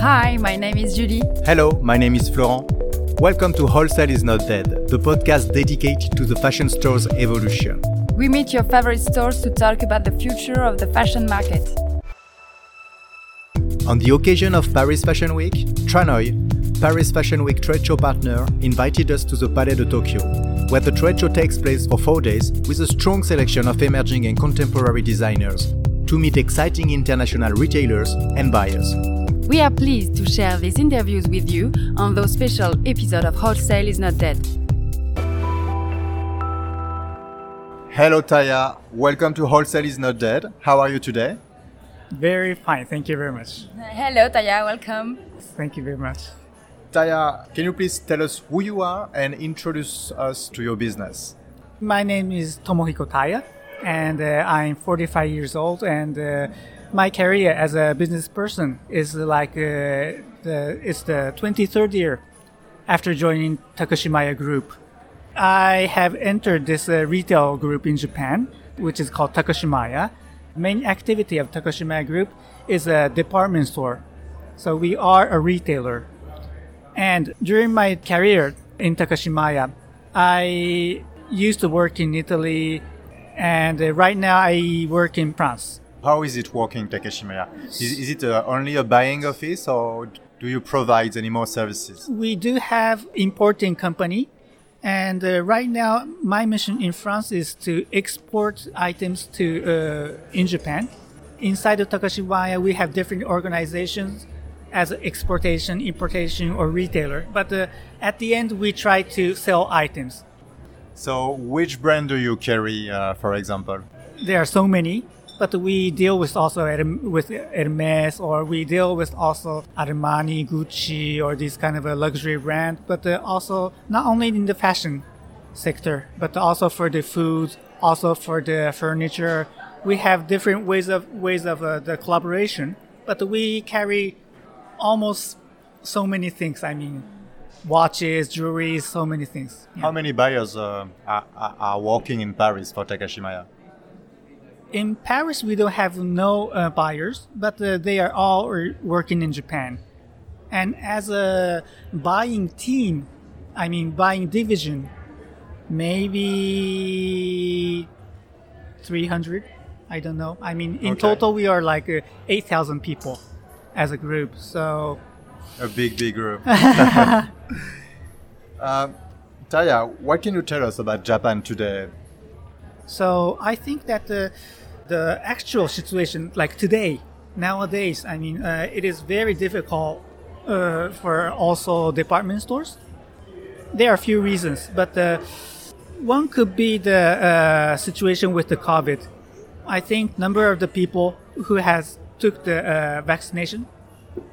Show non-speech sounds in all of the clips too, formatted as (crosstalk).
Hi, my name is Julie. Hello, my name is Florent. Welcome to Wholesale is Not Dead, the podcast dedicated to the fashion store's evolution. We meet your favorite stores to talk about the future of the fashion market. On the occasion of Paris Fashion Week, Tranoi, Paris Fashion Week trade show partner, invited us to the Palais de Tokyo, where the trade show takes place for four days with a strong selection of emerging and contemporary designers to meet exciting international retailers and buyers. We are pleased to share these interviews with you on those special episode of Wholesale is Not Dead. Hello, Taya. Welcome to Wholesale is Not Dead. How are you today? Very fine. Thank you very much. Hello, Taya. Welcome. Thank you very much. Taya, can you please tell us who you are and introduce us to your business? My name is Tomohiko Taya, and uh, I'm 45 years old. And uh, my career as a business person is like uh, the, it's the 23rd year after joining Takashimaya Group. I have entered this uh, retail group in Japan, which is called Takashimaya. Main activity of Takashimaya Group is a department store. So we are a retailer. And during my career in Takashimaya, I used to work in Italy, and uh, right now I work in France. How is it working, Takashimaya? Is, is it uh, only a buying office or do you provide any more services? We do have importing company, and uh, right now my mission in France is to export items to uh, in Japan. Inside of Takashimaya, we have different organizations as exportation, importation, or retailer. But uh, at the end, we try to sell items. So, which brand do you carry, uh, for example? There are so many, but we deal with also with Hermes, or we deal with also Armani, Gucci, or these kind of a luxury brand. But uh, also not only in the fashion sector, but also for the food, also for the furniture. We have different ways of ways of uh, the collaboration, but we carry almost so many things. I mean, watches, jewelry, so many things. Yeah. How many buyers uh, are, are, are working in Paris for Takashimaya? In Paris, we don't have no uh, buyers, but uh, they are all working in Japan. And as a buying team, I mean buying division, maybe 300. I don't know. I mean, in Okay. total, we are like uh, 8,000 people as a group. So A big, big group. (laughs) uh, Taya, what can you tell us about Japan today? So I think that the the actual situation, like today, nowadays, I mean, uh, it is very difficult uh, for also department stores. There are a few reasons, but uh, one could be the uh, situation with the COVID. I think number of the people who has took the uh, vaccination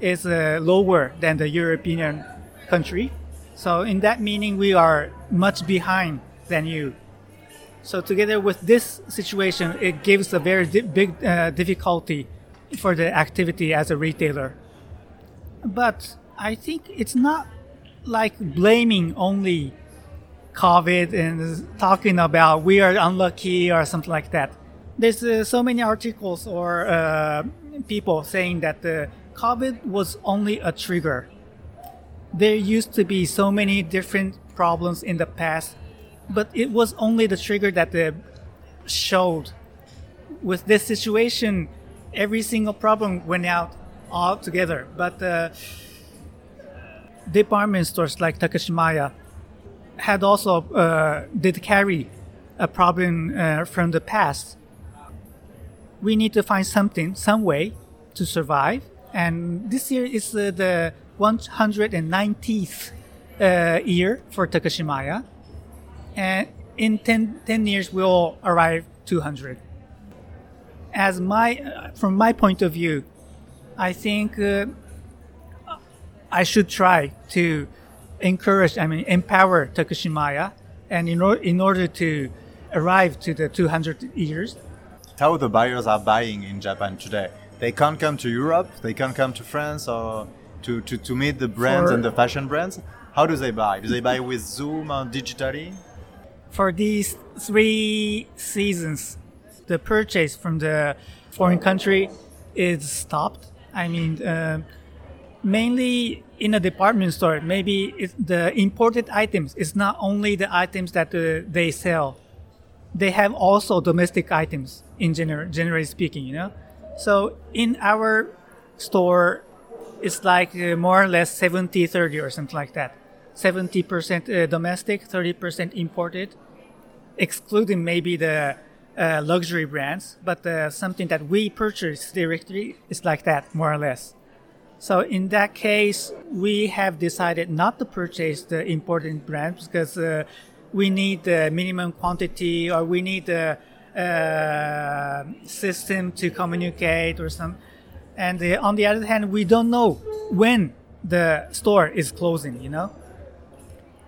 is uh, lower than the European country. So in that meaning, we are much behind than you. So together with this situation, it gives a very di- big uh, difficulty for the activity as a retailer. But I think it's not like blaming only COVID and talking about we are unlucky or something like that. There's uh, so many articles or uh, people saying that the COVID was only a trigger. There used to be so many different problems in the past, but it was only the trigger that the showed. With this situation, every single problem went out all together. But uh, department stores like Takashimaya had also uh, did carry a problem uh, from the past. We need to find something, some way to survive. And this year is uh, the 190th uh, year for Takashimaya. And in 10, 10 years, we'll arrive 200. As my, uh, from my point of view, I think uh, I should try to encourage, I mean, empower Takashimaya, and in, or- in order to arrive to the 200 years, How the buyers are buying in Japan today? They can't come to Europe, they can't come to France or to, to, to meet the brands For- and the fashion brands. How do they buy? Do they buy with Zoom or digitally? For these three seasons, the purchase from the foreign country is stopped. I mean, uh, mainly in a department store, maybe the imported items is not only the items that uh, they sell. They have also domestic items in general, generally speaking, you know. So in our store, it's like uh, more or less 70 30 or something like that. 70% uh, domestic, 30% imported, excluding maybe the uh, luxury brands, but uh, something that we purchase directly is like that, more or less. So in that case, we have decided not to purchase the imported brands because uh, we need the minimum quantity or we need the uh, system to communicate or some. And uh, on the other hand, we don't know when the store is closing, you know?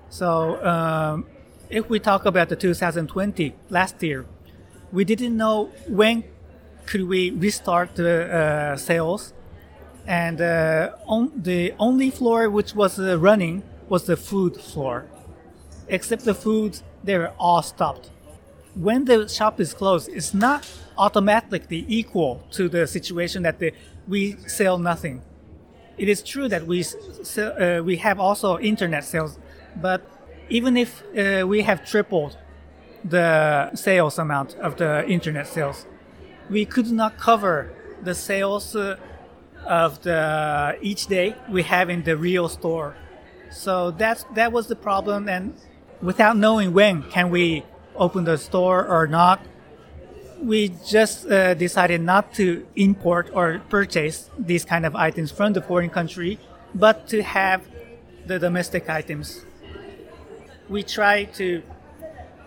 So um, if we talk about the 2020, last year, we didn't know when could we restart the uh, sales and uh, on the only floor which was uh, running was the food floor. Except the food, they were all stopped. When the shop is closed, it's not automatically equal to the situation that the, we sell nothing. It is true that we uh, we have also internet sales, but even if uh, we have tripled the sales amount of the internet sales, we could not cover the sales uh, of the each day we have in the real store. So that's that was the problem, and without knowing when can we open the store or not, we just uh, decided not to import or purchase these kind of items from the foreign country, but to have the domestic items. We try to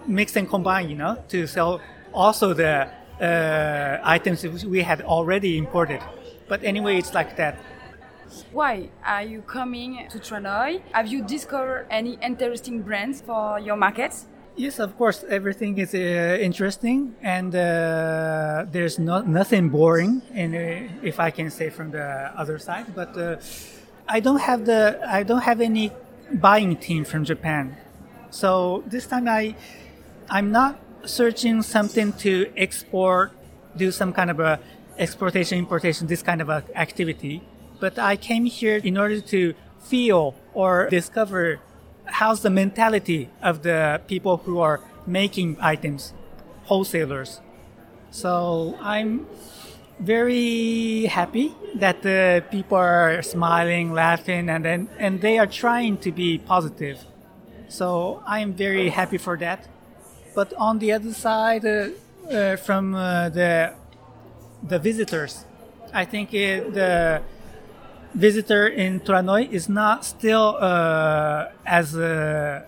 mix and combine, you know, to sell also the uh, items we had already imported. But anyway, it's like that. Why are you coming to Tranoi? Have you discovered any interesting brands for your markets? Yes, of course. Everything is uh, interesting, and uh, there's not nothing boring. And uh, if I can say from the other side, but uh, I don't have the I don't have any buying team from Japan, so this time I I'm not searching something to export, do some kind of a exportation, importation, this kind of a activity. But I came here in order to feel or discover how's the mentality of the people who are making items, wholesalers. So I'm very happy that the people are smiling, laughing, and then and they are trying to be positive. So I'm very happy for that. But on the other side, uh, uh, from uh, the the visitors. I think it, the visitor in Tranoi is not still uh, as uh,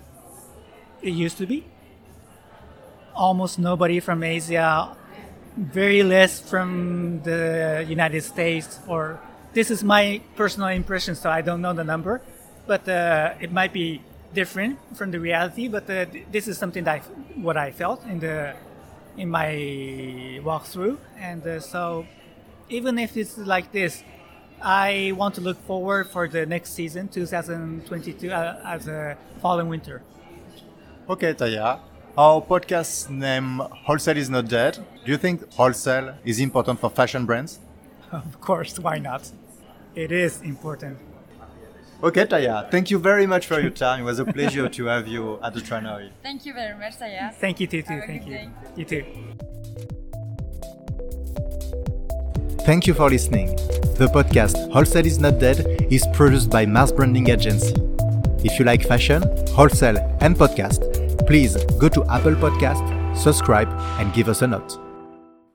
it used to be. Almost nobody from Asia, very less from the United States, or this is my personal impression, so I don't know the number, but uh, it might be different from the reality. But uh, this is something that I, what I felt in the in my walkthrough. And uh, so, even if it's like this, I want to look forward for the next season, 2022, uh, as a fall and winter. Okay, Taya. Our podcast name Wholesale is Not Dead. Do you think wholesale is important for fashion brands? (laughs) Of course, why not? It is important. Okay, Taya, thank you very much for your time. It was a pleasure to have you at the Tranoi. Thank you very much, Taya. Thank you, Tutu. Thank you. Day. You too. Thank you for listening. The podcast Wholesale is Not Dead is produced by Mars Branding Agency. If you like fashion, wholesale, and podcast, please go to Apple Podcast, subscribe, and give us a note.